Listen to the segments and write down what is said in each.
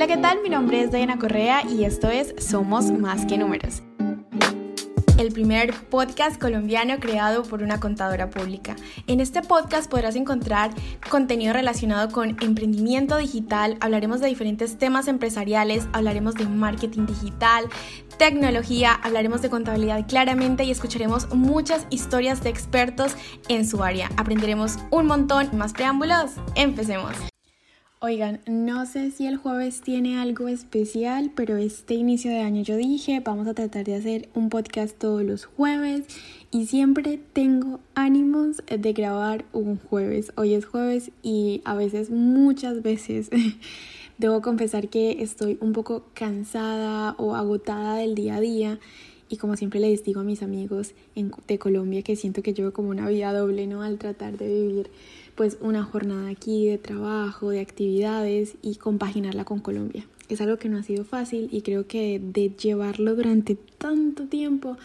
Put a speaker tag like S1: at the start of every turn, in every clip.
S1: Hola, ¿qué tal? Mi nombre es Diana Correa y esto es Somos Más que Números. El primer podcast colombiano creado por una contadora pública. En este podcast podrás encontrar contenido relacionado con emprendimiento digital, hablaremos de diferentes temas empresariales, hablaremos de marketing digital, tecnología, hablaremos de contabilidad claramente y escucharemos muchas historias de expertos en su área. Aprenderemos un montón. Más preámbulos, empecemos. Oigan, no sé si el jueves tiene algo especial, pero este inicio de año yo dije, vamos a tratar de hacer un podcast todos los jueves y siempre tengo ánimos de grabar un jueves. Hoy es jueves y a veces, muchas veces, debo confesar que estoy un poco cansada o agotada del día a día y como siempre les digo a mis amigos de Colombia que siento que llevo como una vida doble, ¿no? Al tratar de vivir pues una jornada aquí de trabajo, de actividades y compaginarla con Colombia. Es algo que no ha sido fácil y creo que de llevarlo durante tanto tiempo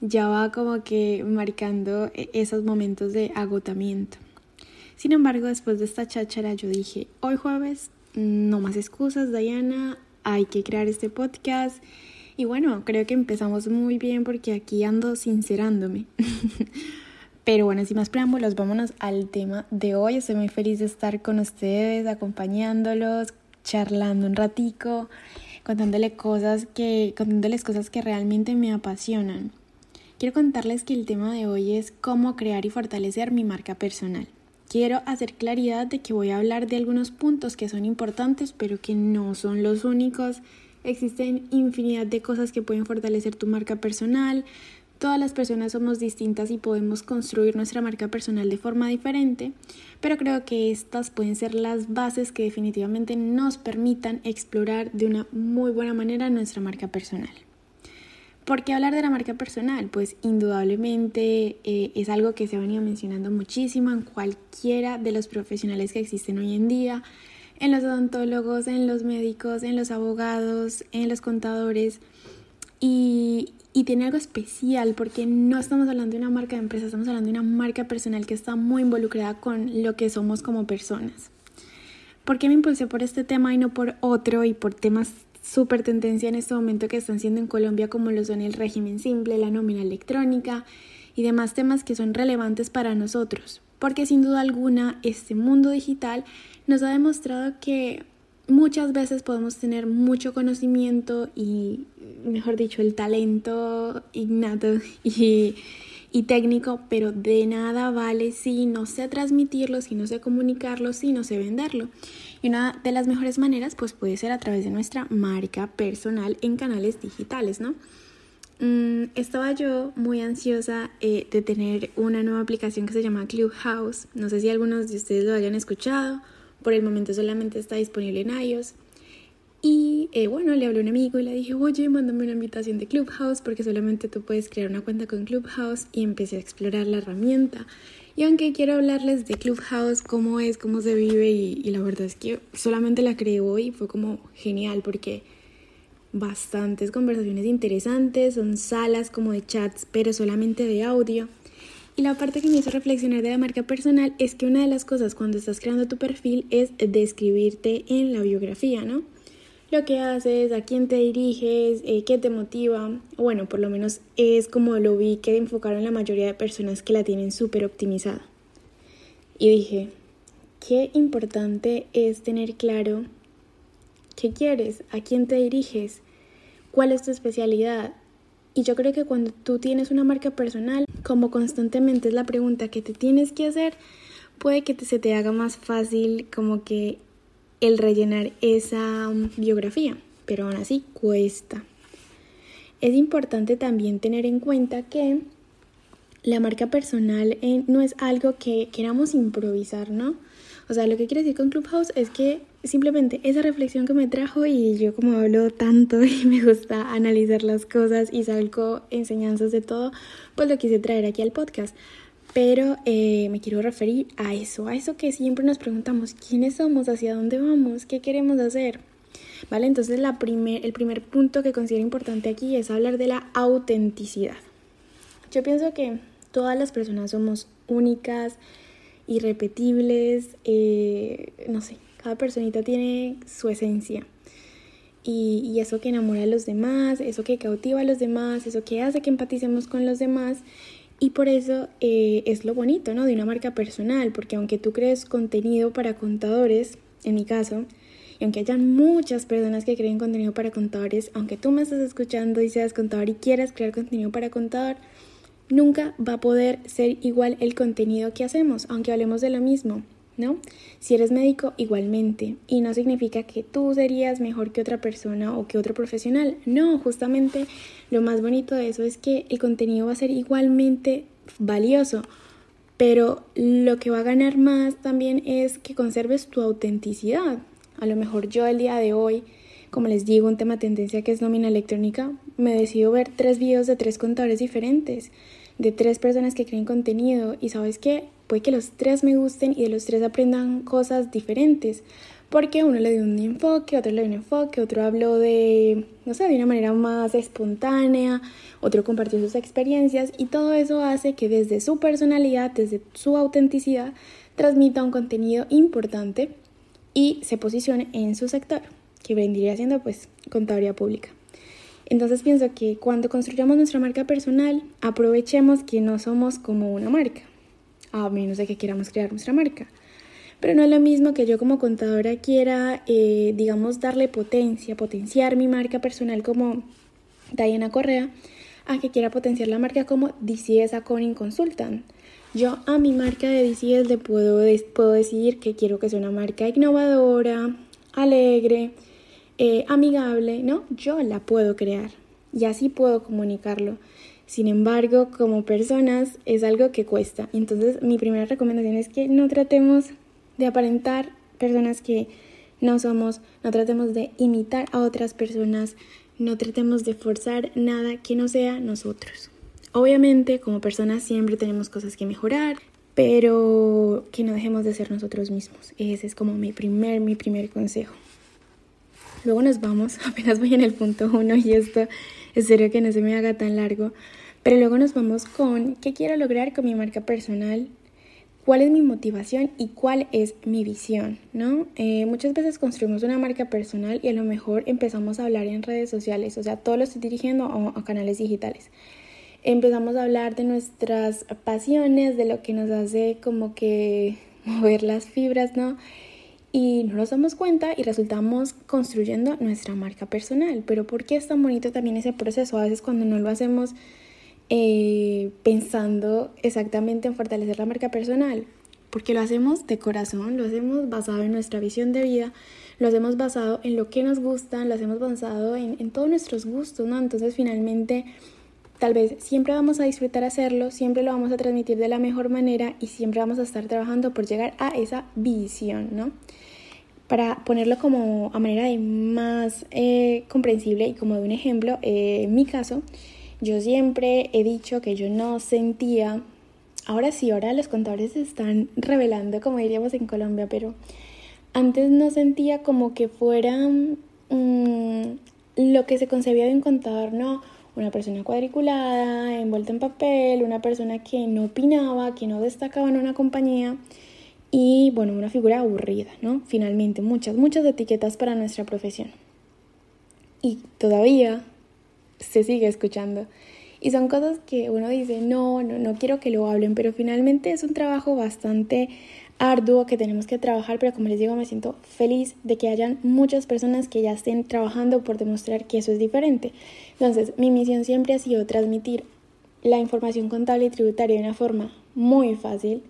S1: ya va como que marcando e-, esos momentos de agotamiento. Sin embargo, después de esta cháchara yo dije, hoy jueves, no más excusas, Diana, hay que crear este podcast. Y bueno, creo que empezamos muy bien porque aquí ando sincerándome. Pero bueno, sin más preámbulos, vámonos al tema de hoy. Estoy muy feliz de estar con ustedes, acompañándolos, charlando un ratico, contándole cosas que, contándoles cosas que realmente me apasionan. Quiero contarles que el tema de hoy es cómo crear y fortalecer mi marca personal. Quiero hacer claridad de que voy a hablar de algunos puntos que son importantes, pero que no son los únicos. Existen infinidad de cosas que pueden fortalecer tu marca personal, Todas las personas somos distintas y podemos construir nuestra marca personal de forma diferente, pero creo que estas pueden ser las bases que definitivamente nos permitan explorar de una muy buena manera nuestra marca personal. ¿Por qué hablar de la marca personal? Pues indudablemente eh, es algo que se ha venido mencionando muchísimo en cualquiera de los profesionales que existen hoy en día, en los odontólogos, en los médicos, en los abogados, en los contadores. Y, tiene algo especial porque no estamos hablando de una marca de empresa, estamos hablando de una marca personal que está muy involucrada con lo que somos como personas. ¿Por qué me impulsé por este tema y no por otro y por temas súper tendencia en este momento que están siendo en Colombia como lo son el régimen simple, la nómina electrónica y demás temas que son relevantes para nosotros? Porque sin duda alguna este mundo digital nos ha demostrado que muchas veces podemos tener mucho conocimiento y, mejor dicho, el talento innato y, y, técnico, pero de nada vale si no sé transmitirlo, si no sé comunicarlo, si no sé venderlo. Y una de las mejores maneras, pues puede ser a través de nuestra marca personal en canales digitales, ¿no? Mm, estaba yo muy ansiosa eh, de tener una nueva aplicación que se llama Clubhouse. No sé si algunos de ustedes lo hayan escuchado por el momento solamente está disponible en iOS. Y eh, bueno, le hablé a un amigo y le dije, oye, mándame una invitación de Clubhouse porque solamente tú puedes crear una cuenta con Clubhouse y empecé a explorar la herramienta. Y aunque quiero hablarles de Clubhouse, cómo es, cómo se vive y, y la verdad es que solamente la creé hoy y fue como genial porque bastantes conversaciones interesantes, son salas como de chats pero solamente de audio. Y la parte que me hizo reflexionar de la marca personal es que una de las cosas cuando estás creando tu perfil es describirte en la biografía, ¿no? Lo que haces, a quién te diriges, eh, qué te motiva. Bueno, por lo menos es como lo vi que enfocaron la mayoría de personas que la tienen súper optimizada. Y dije, qué importante es tener claro qué quieres, a quién te diriges, cuál es tu especialidad, y yo creo que cuando tú tienes una marca personal, como constantemente es la pregunta que te tienes que hacer, puede que se te haga más fácil como que el rellenar esa um, biografía, pero aún así cuesta. Es importante también tener en cuenta que la marca personal eh, no es algo que queramos improvisar, ¿no? O sea, lo que quiero decir con Clubhouse es que simplemente esa reflexión que me trajo y yo como hablo tanto y me gusta analizar las cosas y salgo enseñanzas de todo, pues lo quise traer aquí al podcast. Pero eh, me quiero referir a eso, a eso que siempre nos preguntamos, ¿quiénes somos? ¿Hacia dónde vamos? ¿Qué queremos hacer? ¿Vale? Entonces la primer, el primer punto que considero importante aquí es hablar de la autenticidad. Yo pienso que todas las personas somos únicas, irrepetibles, eh, no sé, cada personita tiene su esencia. y, eso que enamora a los demás, eso que cautiva a los demás, eso que hace que empaticemos con los demás. Y por eso eh, es lo bonito, ¿no? De una marca personal, porque aunque tú crees contenido para contadores, en mi caso, y aunque hayan muchas personas que creen contenido para contadores, aunque tú me estés escuchando y seas contador y quieras crear contenido para contador, nunca va a poder ser igual el contenido que hacemos, aunque hablemos de lo mismo. ¿no? Si eres médico, igualmente. Y no significa que tú serías mejor que otra persona o que otro profesional. No, justamente lo más bonito de eso es que el contenido va a ser igualmente valioso. Pero lo que va a ganar más también es que conserves tu autenticidad. A lo mejor yo el día de hoy, como les digo, un tema tendencia que es nómina electrónica, me decido ver tres videos de tres contadores diferentes, de tres personas que creen contenido. Y sabes qué? puede que los tres me gusten y de los tres aprendan cosas diferentes. Porque uno le dio un enfoque, otro le dio un enfoque, otro habló de, no sé, de una manera más espontánea, otro compartió sus experiencias y todo eso hace que desde su personalidad, desde su autenticidad, transmita un contenido importante y se posicione en su sector, que vendría siendo pues contaduría pública. Entonces pienso que cuando construyamos nuestra marca personal, aprovechemos que no somos como una marca a menos de que queramos crear nuestra marca. Pero no es lo mismo que yo como contadora quiera, eh, digamos, darle potencia, potenciar mi marca personal como Diana Correa, a que quiera potenciar la marca como DCS Accounting Consultant. Yo a mi marca de DCS le puedo, puedo decir que quiero que sea una marca innovadora, alegre, eh, amigable, ¿no? Yo la puedo crear y así puedo comunicarlo. Sin embargo, como personas es algo que cuesta. Entonces, mi primera recomendación es que no tratemos de aparentar personas que no somos, no tratemos de imitar a otras personas, no tratemos de forzar nada que no sea nosotros. Obviamente, como personas siempre tenemos cosas que mejorar, pero que no dejemos de ser nosotros mismos. Ese es como mi primer, mi primer consejo. Luego nos vamos, apenas voy en el punto uno y esto espero que no se me haga tan largo. Pero luego nos vamos con qué quiero lograr con mi marca personal, cuál es mi motivación y cuál es mi visión, ¿no? Eh, muchas veces construimos una marca personal y a lo mejor empezamos a hablar en redes sociales, o sea, todo lo estoy dirigiendo a, canales digitales. Empezamos a hablar de nuestras pasiones, de lo que nos hace como que mover las fibras, ¿no? Y no nos damos cuenta y resultamos construyendo nuestra marca personal. Pero ¿por qué es tan bonito también ese proceso? A veces cuando no lo hacemos eh, pensando exactamente en fortalecer la marca personal, porque lo hacemos de corazón, lo hacemos basado en nuestra visión de vida, lo hacemos basado en lo que nos gusta, lo hacemos basado en, en todos nuestros gustos, ¿no? Entonces finalmente tal vez siempre vamos a disfrutar hacerlo, siempre lo vamos a transmitir de la mejor manera y siempre vamos a estar trabajando por llegar a esa visión, ¿no? Para ponerlo como a manera de más eh, comprensible y como de un ejemplo, eh, en mi caso, yo siempre he dicho que yo no sentía, ahora sí, ahora los contadores se están revelando, como diríamos en Colombia, pero antes no sentía como que fuera mm, lo que se concebía de un contador, no, una persona cuadriculada, envuelta en papel, una persona que no opinaba, que no destacaba en una compañía y bueno, una figura aburrida, ¿no? Finalmente, muchas, muchas etiquetas para nuestra profesión. Y todavía se sigue escuchando. Y son cosas que uno dice, no, no, no quiero que lo hablen, pero finalmente es un trabajo bastante arduo que tenemos que trabajar, pero como les digo, me siento feliz de que hayan muchas personas que ya estén trabajando por demostrar que eso es diferente. Entonces, mi misión siempre ha sido transmitir la información contable y tributaria de una forma muy fácil,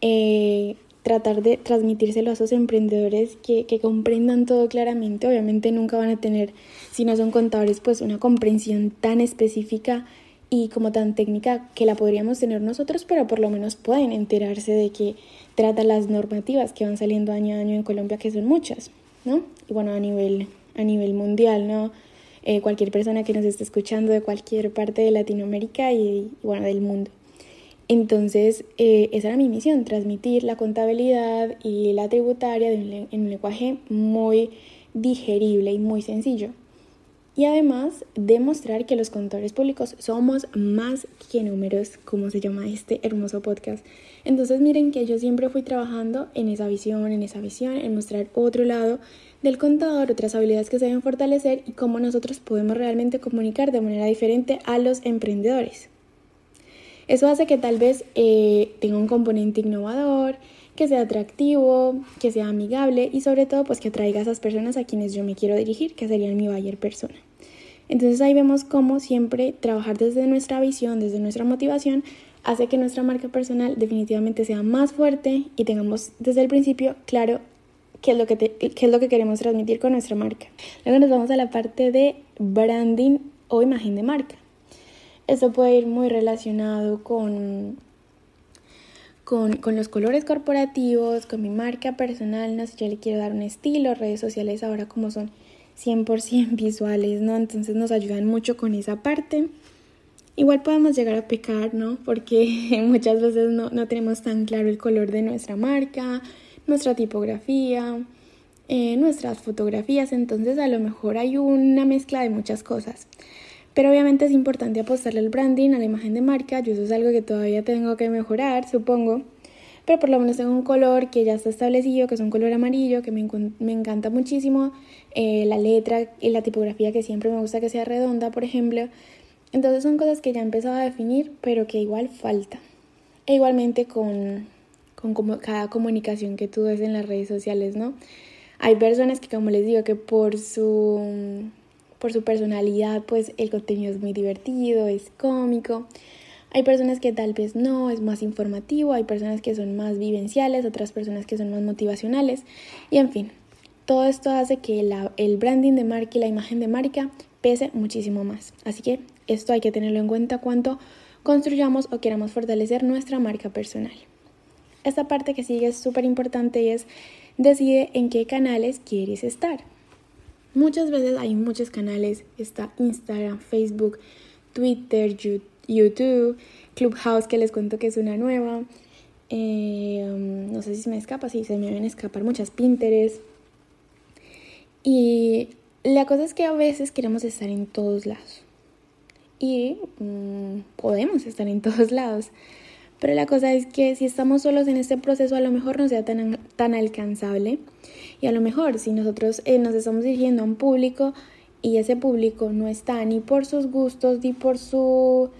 S1: eh, tratar de transmitírselo a esos emprendedores que, que, comprendan todo claramente. Obviamente nunca van a tener, si no son contadores, pues una comprensión tan específica y como tan técnica que la podríamos tener nosotros, pero por lo menos pueden enterarse de que trata las normativas que van saliendo año a año en Colombia, que son muchas, ¿no? Y bueno, a nivel, a nivel mundial, ¿no? Eh, cualquier persona que nos esté escuchando de cualquier parte de Latinoamérica y, bueno, del mundo. Entonces, eh, esa era mi misión, transmitir la contabilidad y la tributaria en un lenguaje muy digerible y muy sencillo. Y además demostrar que los contadores públicos somos más que números, como se llama este hermoso podcast. Entonces miren que yo siempre fui trabajando en esa visión, en esa visión, en mostrar otro lado del contador, otras habilidades que se deben fortalecer y cómo nosotros podemos realmente comunicar de manera diferente a los emprendedores. Eso hace que tal vez eh, tenga un componente innovador, que sea atractivo, que sea amigable y sobre todo pues que atraiga a esas personas a quienes yo me quiero dirigir, que serían mi buyer persona. Entonces ahí vemos cómo siempre trabajar desde nuestra visión, desde nuestra motivación, hace que nuestra marca personal definitivamente sea más fuerte y tengamos desde el principio claro qué es lo que, qué es lo que queremos transmitir con nuestra marca. Luego nos vamos a la parte de branding o imagen de marca. Esto puede ir muy relacionado con con, los colores corporativos, con mi marca personal, no sé, yo le quiero dar un estilo, redes sociales ahora como son 100% visuales, ¿no? Entonces nos ayudan mucho con esa parte. Igual podemos llegar a pecar, ¿no? Porque muchas veces no, no tenemos tan claro el color de nuestra marca, nuestra tipografía, eh, nuestras fotografías, entonces a lo mejor hay una mezcla de muchas cosas. Pero obviamente es importante apostarle al branding, a la imagen de marca. Yo eso es algo que todavía tengo que mejorar, supongo. Pero por lo menos tengo un color que ya está establecido, que es un color amarillo, que me, me encanta muchísimo. Eh, la letra y la tipografía que siempre me gusta que sea redonda, por ejemplo. Entonces son cosas que ya he empezado a definir, pero que igual falta. E igualmente con, con como cada comunicación que tú ves en las redes sociales, ¿no? Hay personas que, como les digo, que por su por su personalidad, pues el contenido es muy divertido, es cómico. Hay personas que tal vez no, es más informativo, hay personas que son más vivenciales, otras personas que son más motivacionales y en fin, todo esto hace que el branding de marca y la imagen de marca pese muchísimo más. Así que esto hay que tenerlo en cuenta cuando construyamos o queramos fortalecer nuestra marca personal. Esta parte que sigue es súper importante y es decide en qué canales quieres estar. Muchas veces hay muchos canales, está Instagram, Facebook, Twitter, YouTube, Clubhouse que les cuento que es una nueva. Eh, um, no sé si se me escapa, sí, se me a escapar muchas Pinterest. Y la cosa es que a veces queremos estar en todos lados. Y mm, podemos estar en todos lados. Pero la cosa es que si estamos solos en este proceso a lo mejor no sea tan, tan alcanzable y a lo mejor si nosotros eh, nos estamos dirigiendo a un público y ese público no está ni por sus gustos, ni por su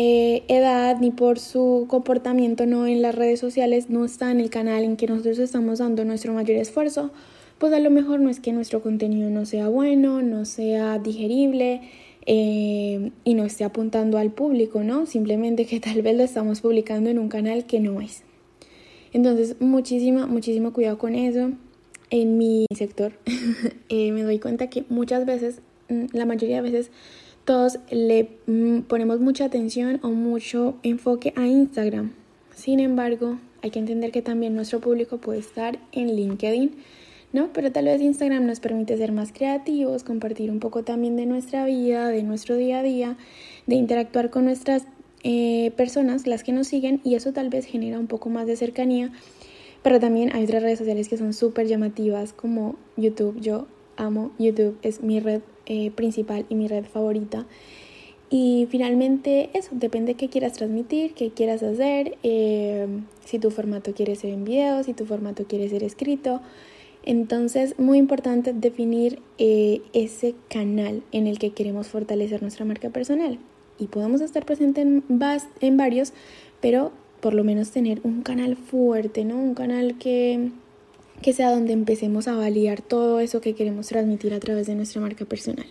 S1: eh, edad, ni por su comportamiento no en las redes sociales, no está en el canal en que nosotros estamos dando nuestro mayor esfuerzo, pues a lo mejor no es que nuestro contenido no sea bueno, no sea digerible, eh, y no esté apuntando al público, ¿no? Simplemente que tal vez lo estamos publicando en un canal que no es. Entonces, muchísimo, muchísimo cuidado con eso. En mi sector eh, me doy cuenta que muchas veces, mm, la mayoría de veces, todos le mm, ponemos mucha atención o mucho enfoque a Instagram. Sin embargo, hay que entender que también nuestro público puede estar en LinkedIn, ¿no? Pero tal vez Instagram nos permite ser más creativos, compartir un poco también de nuestra vida, de nuestro día a día, de interactuar con nuestras eh, personas, las que nos siguen, y eso tal vez genera un poco más de cercanía. Pero también hay otras redes sociales que son súper llamativas, como YouTube. Yo amo YouTube, es mi red eh, principal y mi red favorita. Y finalmente eso, depende de qué quieras transmitir, qué quieras hacer, eh, si tu formato quiere ser en video, si tu formato quiere ser escrito. Entonces, muy importante definir eh, ese canal en el que queremos fortalecer nuestra marca personal. Y podemos estar presentes en, en varios, pero por lo menos tener un canal fuerte, ¿no? Un canal que, que sea donde empecemos a validar todo eso que queremos transmitir a través de nuestra marca personal.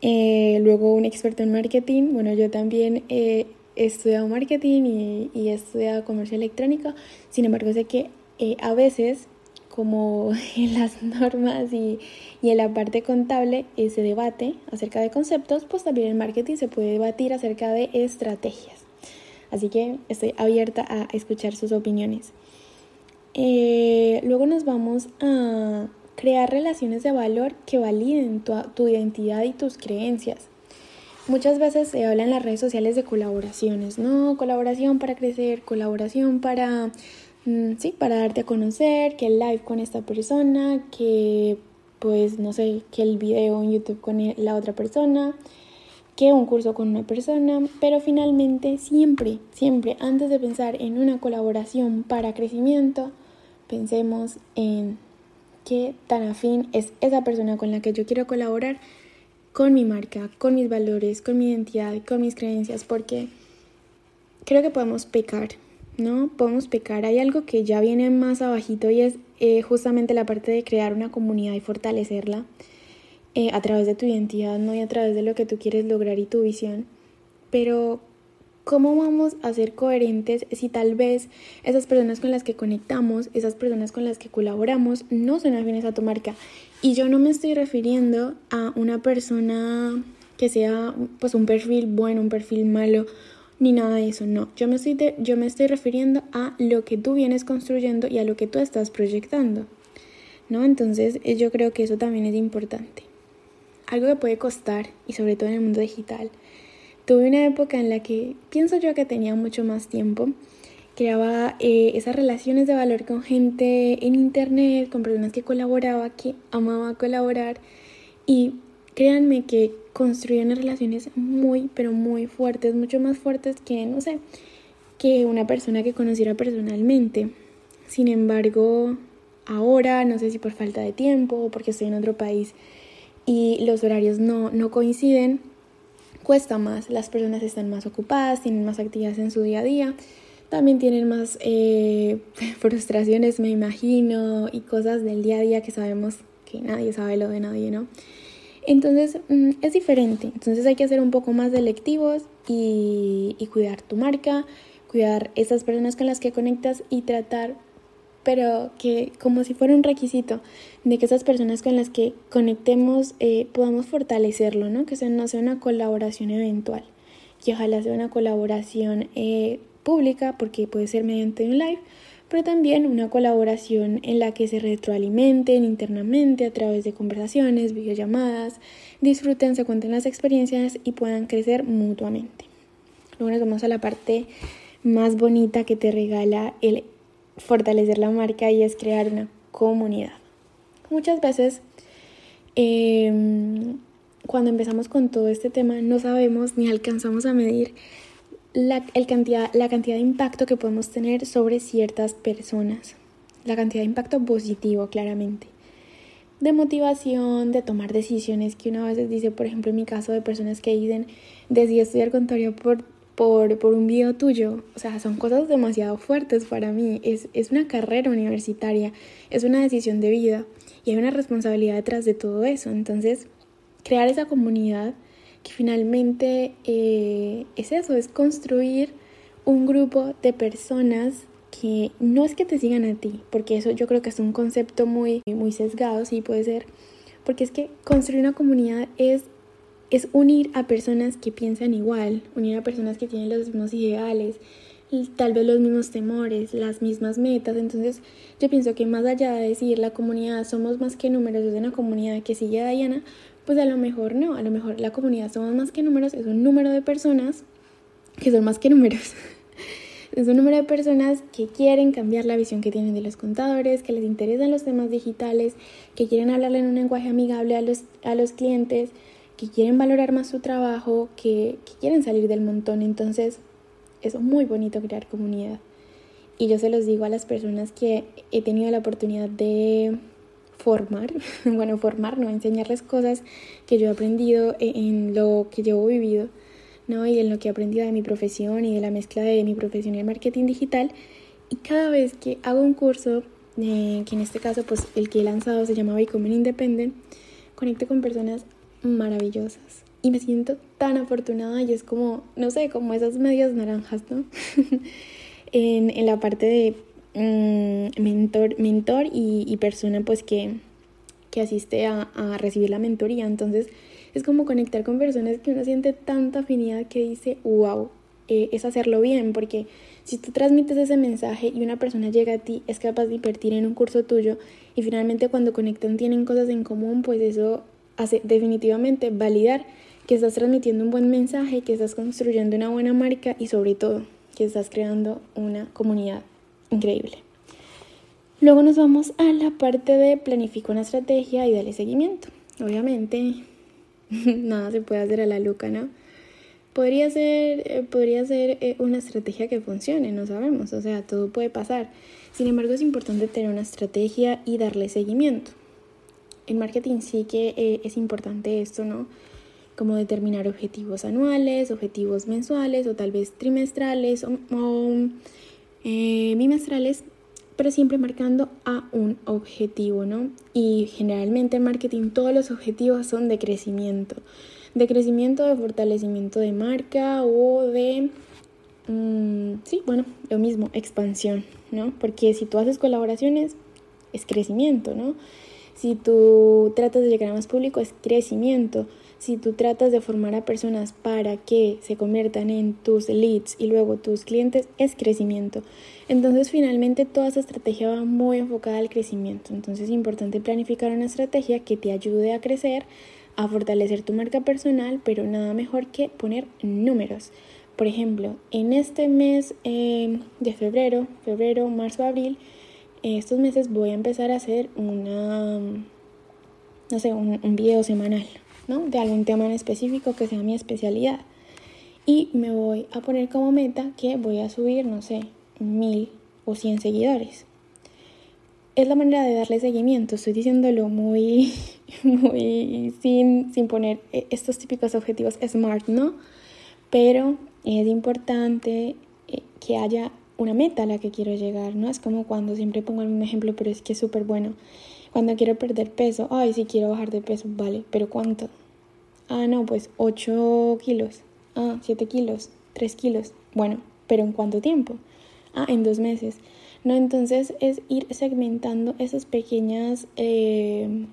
S1: Eh, luego, un experto en marketing. Bueno, yo también he estudiado marketing y, y he estudiado comercio electrónico. Sin embargo, sé que eh, a veces como en las normas y, en la parte contable eh, se debate acerca de conceptos, pues también en marketing se puede debatir acerca de estrategias. Así que estoy abierta a escuchar sus opiniones. Eh, luego nos vamos a crear relaciones de valor que validen tu, tu identidad y tus creencias. Muchas veces se habla en las redes sociales de colaboraciones, ¿no? Colaboración para crecer, colaboración para Mm, sí, para darte a conocer, que live con esta persona, que pues no sé, que el video en YouTube con la otra persona, que un curso con una persona, pero finalmente siempre, siempre antes de pensar en una colaboración para crecimiento, pensemos en qué tan afín es esa persona con la que yo quiero colaborar con mi marca, con mis valores, con mi identidad, con mis creencias, porque creo que podemos pecar, ¿no? Podemos pecar. Hay algo que ya viene más abajito y es eh, justamente la parte de crear una comunidad y fortalecerla eh, a través de tu identidad, ¿no? Y a través de lo que tú quieres lograr y tu visión. Pero, ¿cómo vamos a ser coherentes si tal vez esas personas con las que conectamos, esas personas con las que colaboramos, no son afines a tu marca? Y yo no me estoy refiriendo a una persona que sea pues un perfil bueno, un perfil malo ni nada de eso, no. Yo me, estoy yo me estoy refiriendo a lo que tú vienes construyendo y a lo que tú estás proyectando, ¿no? Entonces eh, yo creo que eso también es importante. Algo que puede costar, y sobre todo en el mundo digital. Tuve una época en la que pienso yo que tenía mucho más tiempo, creaba eh, esas relaciones de valor con gente en internet, con personas que colaboraba, que amaba colaborar y créanme que construían relaciones muy, pero muy fuertes, mucho más fuertes que, no sé, que una persona que conociera personalmente. Sin embargo, ahora, no sé si por falta de tiempo o porque estoy en otro país y los horarios no, no coinciden, cuesta más. Las personas están más ocupadas, tienen más actividades en su día a día, también tienen más eh, frustraciones, me imagino, y cosas del día a día que sabemos que nadie sabe lo de nadie, ¿no? Entonces mm, es diferente, entonces hay que ser un poco más selectivos y, cuidar tu marca, cuidar esas personas con las que conectas y tratar, pero que como si fuera un requisito, de que esas personas con las que conectemos eh, podamos fortalecerlo, ¿no? Que no sea una colaboración eventual, que ojalá sea una colaboración eh, pública, porque puede ser mediante un live, pero también una colaboración en la que se retroalimenten internamente a través de conversaciones, videollamadas, disfruten, se cuenten las experiencias y puedan crecer mutuamente. Luego nos vamos a la parte más bonita que te regala el fortalecer la marca y es crear una comunidad. Muchas veces em, cuando empezamos con todo este tema no sabemos ni alcanzamos a medir la, el cantidad, la cantidad de impacto que podemos tener sobre ciertas personas. La cantidad de impacto positivo, claramente. De motivación, de tomar decisiones que una vez dice, por ejemplo, en mi caso, de personas que dicen, decidí estudiar contaduría por, por, por un video tuyo. O sea, son cosas demasiado fuertes para mí. Es, es una carrera universitaria, es una decisión de vida y hay una responsabilidad detrás de todo eso. Entonces, crear esa comunidad que finalmente eh, es eso, es construir un grupo de personas que no es que te sigan a ti, porque eso yo creo que es un concepto muy, muy sesgado, sí puede ser, porque es que construir una comunidad es, es unir a personas que piensan igual, unir a personas que tienen los mismos ideales, tal vez los mismos temores, las mismas metas. Entonces yo pienso que más allá de decir la comunidad somos más que números, es una comunidad que sigue a Diana, pues a lo mejor no, a lo mejor la comunidad somos más que números, es un número de personas que son más que números. es un número de personas que quieren cambiar la visión que tienen de los contadores, que les interesan los temas digitales, que quieren hablarle en un lenguaje amigable a los, a los clientes, que quieren valorar más su trabajo, que, que quieren salir del montón. Entonces, es muy bonito crear comunidad. Y yo se los digo a las personas que he tenido la oportunidad de formar, bueno, formar, no enseñarles cosas que yo he aprendido e-, en lo que yo he vivido, ¿no? Y en lo que he aprendido de mi profesión y de la mezcla de mi profesión y el marketing digital. Y cada vez que hago un curso, eh, que en este caso, pues el que he lanzado se llama Becoming Independent, conecto con personas maravillosas. Y me siento tan afortunada y es como, no sé, como esas medias naranjas, ¿no? en, en la parte de Mm, mentor, mentor y, persona pues que, que asiste a, recibir la mentoría. Entonces es como conectar con personas que uno siente tanta afinidad que dice, wow, eh, es hacerlo bien, porque si tú transmites ese mensaje y una persona llega a ti, es capaz de invertir en un curso tuyo y finalmente cuando conectan tienen cosas en común, pues eso hace definitivamente validar que estás transmitiendo un buen mensaje, que estás construyendo una buena marca y sobre todo que estás creando una comunidad increíble. Luego nos vamos a la parte de planificar una estrategia y darle seguimiento. Obviamente, nada se puede hacer a la loca, ¿no? Podría ser, eh, podría ser eh, una estrategia que funcione, no sabemos, o sea, todo puede pasar. Sin embargo, es importante tener una estrategia y darle seguimiento. En marketing sí que eh, es importante esto, ¿no? Como determinar objetivos anuales, objetivos mensuales o tal vez trimestrales o, o bimestrales pero siempre marcando a un objetivo, ¿no? Y generalmente en marketing todos los objetivos son de crecimiento, de crecimiento, de fortalecimiento de marca o de, mm, sí, bueno, lo mismo, expansión, ¿no? Porque si tú haces colaboraciones, es crecimiento, ¿no? Si tú tratas de llegar a más público, es crecimiento si tú tratas de formar a personas para que se conviertan en tus leads y luego tus clientes, es crecimiento. Entonces finalmente toda esa estrategia va muy enfocada al crecimiento. Entonces es importante planificar una estrategia que te ayude a crecer, a fortalecer tu marca personal, pero nada mejor que poner números. Por ejemplo, en este mes eh, de febrero, febrero, marzo, abril, estos meses voy a empezar a hacer una, no sé, un, un video semanal, de algún tema en específico que sea mi especialidad. Y me voy a poner como meta que voy a subir, no sé, mil o cien seguidores. Es la manera de darle seguimiento, estoy diciéndolo muy, muy sin, sin poner e, estos típicos objetivos smart, ¿no? Pero es importante eh, que haya una meta a la que quiero llegar, ¿no? Es como cuando siempre pongo mismo ejemplo, pero es que es súper bueno. Cuando quiero perder peso, ay, si quiero bajar de peso, vale, pero ¿cuánto? Ah, no, pues 8 kilos. Ah, 7 kilos, 3 kilos. Bueno, pero ¿en cuánto tiempo? Ah, en dos meses. No, entonces es ir segmentando esas pequeñas eh,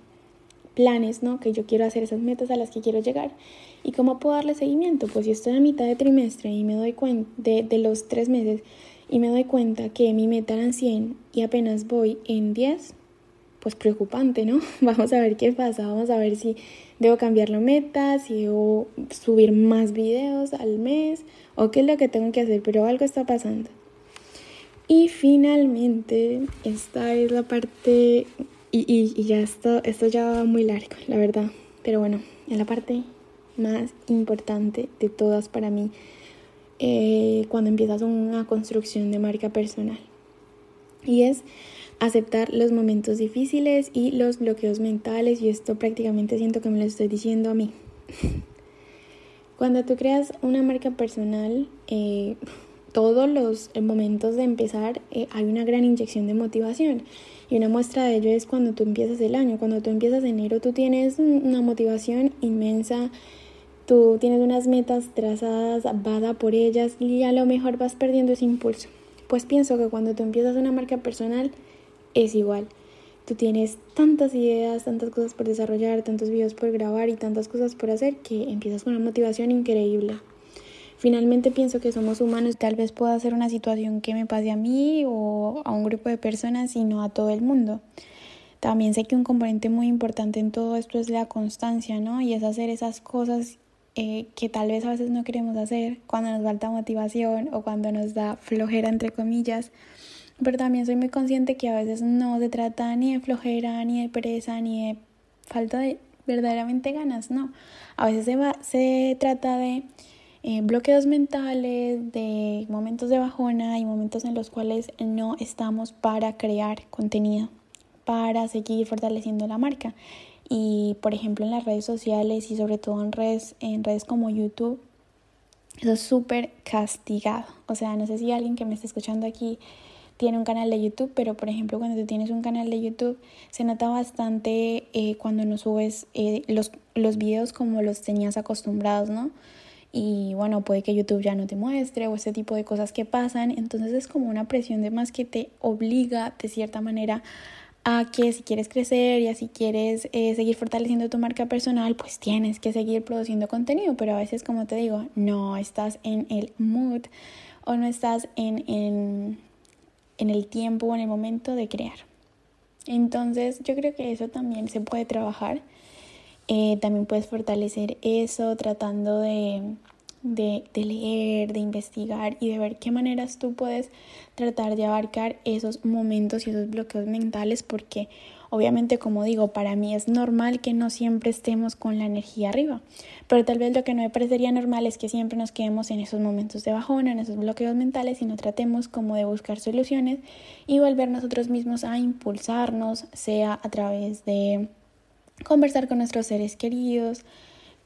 S1: planes, ¿no? Que yo quiero hacer, esas metas a las que quiero llegar. ¿Y cómo puedo darle seguimiento? Pues si estoy a mitad de trimestre y me doy cuenta de los tres meses y me doy cuenta que mi meta eran 100 y apenas voy en 10, pues preocupante, ¿no? Vamos a ver qué pasa, vamos a ver si debo cambiar la meta, si debo subir más videos al mes o qué es lo que tengo que hacer, pero algo está pasando. Y finalmente, esta es la parte, y, y, ya esto, esto ya va muy largo, la verdad, pero bueno, es la parte más importante de todas para mí eh, cuando empiezas una construcción de marca personal. Y es aceptar los momentos difíciles y los bloqueos mentales y esto prácticamente siento que me lo estoy diciendo a mí. Cuando tú creas una marca personal, eh, todos los momentos de empezar eh, hay una gran inyección de motivación y una muestra de ello es cuando tú empiezas el año, cuando tú empiezas enero tú tienes una motivación inmensa, tú tienes unas metas trazadas, vas a por ellas y a lo mejor vas perdiendo ese impulso. Pues pienso que cuando tú empiezas una marca personal, es igual. Tú tienes tantas ideas, tantas cosas por desarrollar, tantos videos por grabar y tantas cosas por hacer que empiezas con una motivación increíble. Finalmente pienso que somos humanos, tal vez pueda ser una situación que me pase a mí o a un grupo de personas y no a todo el mundo. También sé que un componente muy importante en todo esto es la constancia, ¿no? Y es hacer esas cosas eh, que tal vez a veces no queremos hacer cuando nos falta motivación o cuando nos da flojera, entre comillas pero también soy muy consciente que a veces no se trata ni de flojera, ni de pereza, ni de falta de verdaderamente ganas, no. A veces se, va, se trata de eh, bloqueos mentales, de momentos de bajona y momentos en los cuales no estamos para crear contenido, para seguir fortaleciendo la marca. Y por ejemplo en las redes sociales y sobre todo en redes, en redes como YouTube, eso es súper castigado. O sea, no sé si alguien que me está escuchando aquí tiene un canal de YouTube, pero por ejemplo cuando tú tienes un canal de YouTube se nota bastante eh, cuando no subes eh, los, los videos como los tenías acostumbrados, ¿no? Y bueno, puede que YouTube ya no te muestre o ese tipo de cosas que pasan, entonces es como una presión de más que te obliga de cierta manera a que si quieres crecer y así quieres eh, seguir fortaleciendo tu marca personal, pues tienes que seguir produciendo contenido, pero a veces como te digo, no estás en el mood o no estás en, en en el tiempo o en el momento de crear. Entonces yo creo que eso también se puede trabajar. Eh, también puedes fortalecer eso tratando de, de, de, leer, de investigar y de ver qué maneras tú puedes tratar de abarcar esos momentos y esos bloqueos mentales porque obviamente como digo, para mí es normal que no siempre estemos con la energía arriba, pero tal vez lo que no me parecería normal es que siempre nos quedemos en esos momentos de bajón, en esos bloqueos mentales y no tratemos como de buscar soluciones y volver nosotros mismos a impulsarnos, sea a través de conversar con nuestros seres queridos,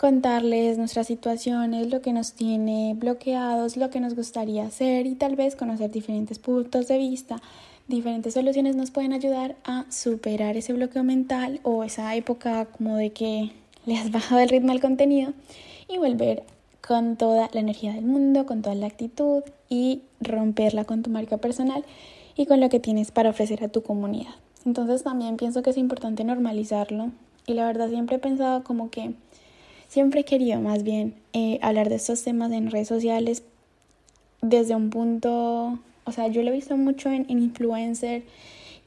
S1: contarles nuestras situaciones, lo que nos tiene bloqueados, lo que nos gustaría hacer y tal vez conocer diferentes puntos de vista, diferentes soluciones nos pueden ayudar a superar ese bloqueo mental o esa época como de que le has bajado el ritmo al contenido y volver con toda la energía del mundo, con toda la actitud y romperla con tu marca personal y con lo que tienes para ofrecer a tu comunidad. Entonces también pienso que es importante normalizarlo y la verdad siempre he pensado como que siempre he querido más bien eh, hablar de estos temas en redes sociales desde un punto, o sea, yo lo he visto mucho en, en influencer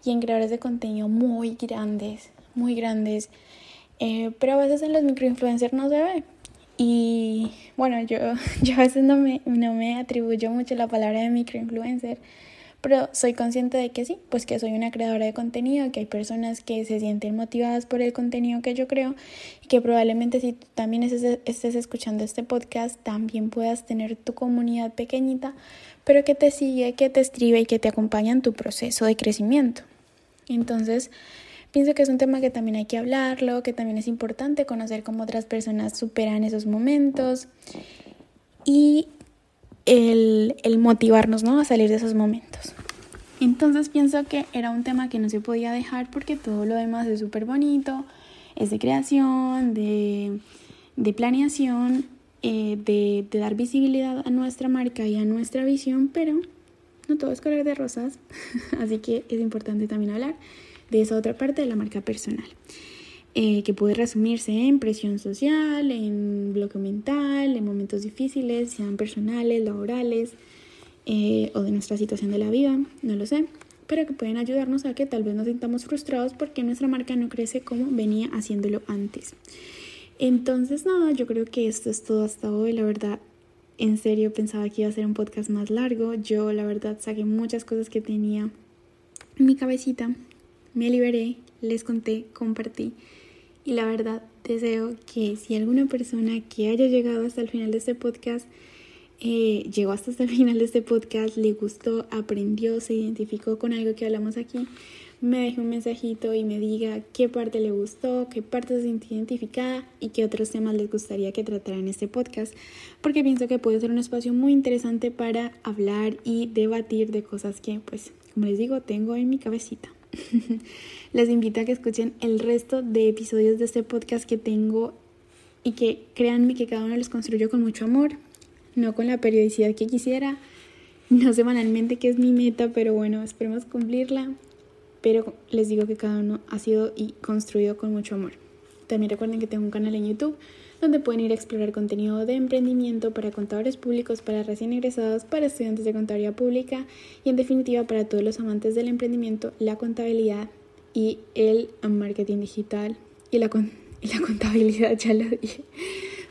S1: y en creadores de contenido muy grandes, muy grandes, eh, pero a veces en los microinfluencers no se ve. Y bueno, yo, yo a veces no me, no me atribuyo mucho la palabra de microinfluencer pero soy consciente de que sí, pues que soy una creadora de contenido, que hay personas que se sienten motivadas por el contenido que yo creo y que probablemente si tú también estés, escuchando este podcast, también puedas tener tu comunidad pequeñita, pero que te sigue, que te escribe y que te acompaña en tu proceso de crecimiento. Entonces, pienso que es un tema que también hay que hablarlo, que también es importante conocer cómo otras personas superan esos momentos. Y el, el motivarnos ¿no? a salir de esos momentos. Entonces pienso que era un tema que no se podía dejar porque todo lo demás es súper bonito, es de creación, de, de planeación, eh, de, de, dar visibilidad a nuestra marca y a nuestra visión, pero no todo es color de rosas, así que es importante también hablar de esa otra parte de la marca personal. Eh, que puede resumirse en presión social, en bloqueo mental, en momentos difíciles, sean personales, laborales eh, o de nuestra situación de la vida, no lo sé, pero que pueden ayudarnos a que tal vez nos sintamos frustrados porque nuestra marca no crece como venía haciéndolo antes. Entonces, nada, yo creo que esto es todo hasta hoy, la verdad. En serio pensaba que iba a ser un podcast más largo. Yo la verdad saqué muchas cosas que tenía en mi cabecita. Me liberé, les conté, compartí. Y la verdad, deseo que si alguna persona que haya llegado hasta el final de este podcast, eh, llegó hasta el final de este podcast, le gustó, aprendió, se identificó con algo que hablamos aquí, me deje un mensajito y me diga qué parte le gustó, qué parte se sintió identificada y qué otros temas les gustaría que tratara en este podcast, porque pienso que puede ser un espacio muy interesante para hablar y debatir de cosas que, pues, como les digo, tengo en mi cabecita. Les invito a que escuchen el resto de episodios de este podcast que tengo y que créanme que cada uno los construyo con mucho amor, no con la periodicidad que quisiera, no semanalmente que es mi meta, pero bueno, esperemos cumplirla. Pero les digo que cada uno ha sido y construido con mucho amor. También recuerden que tengo un canal en YouTube donde pueden ir a explorar contenido de emprendimiento para contadores públicos, para recién egresados, para estudiantes de contabilidad pública y en definitiva para todos los amantes del emprendimiento, la contabilidad y el marketing digital y la, y la contabilidad, ya lo dije.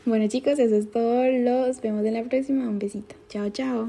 S1: Bueno chicos, eso es todo. Los vemos en la próxima. Un besito. Chao, chao.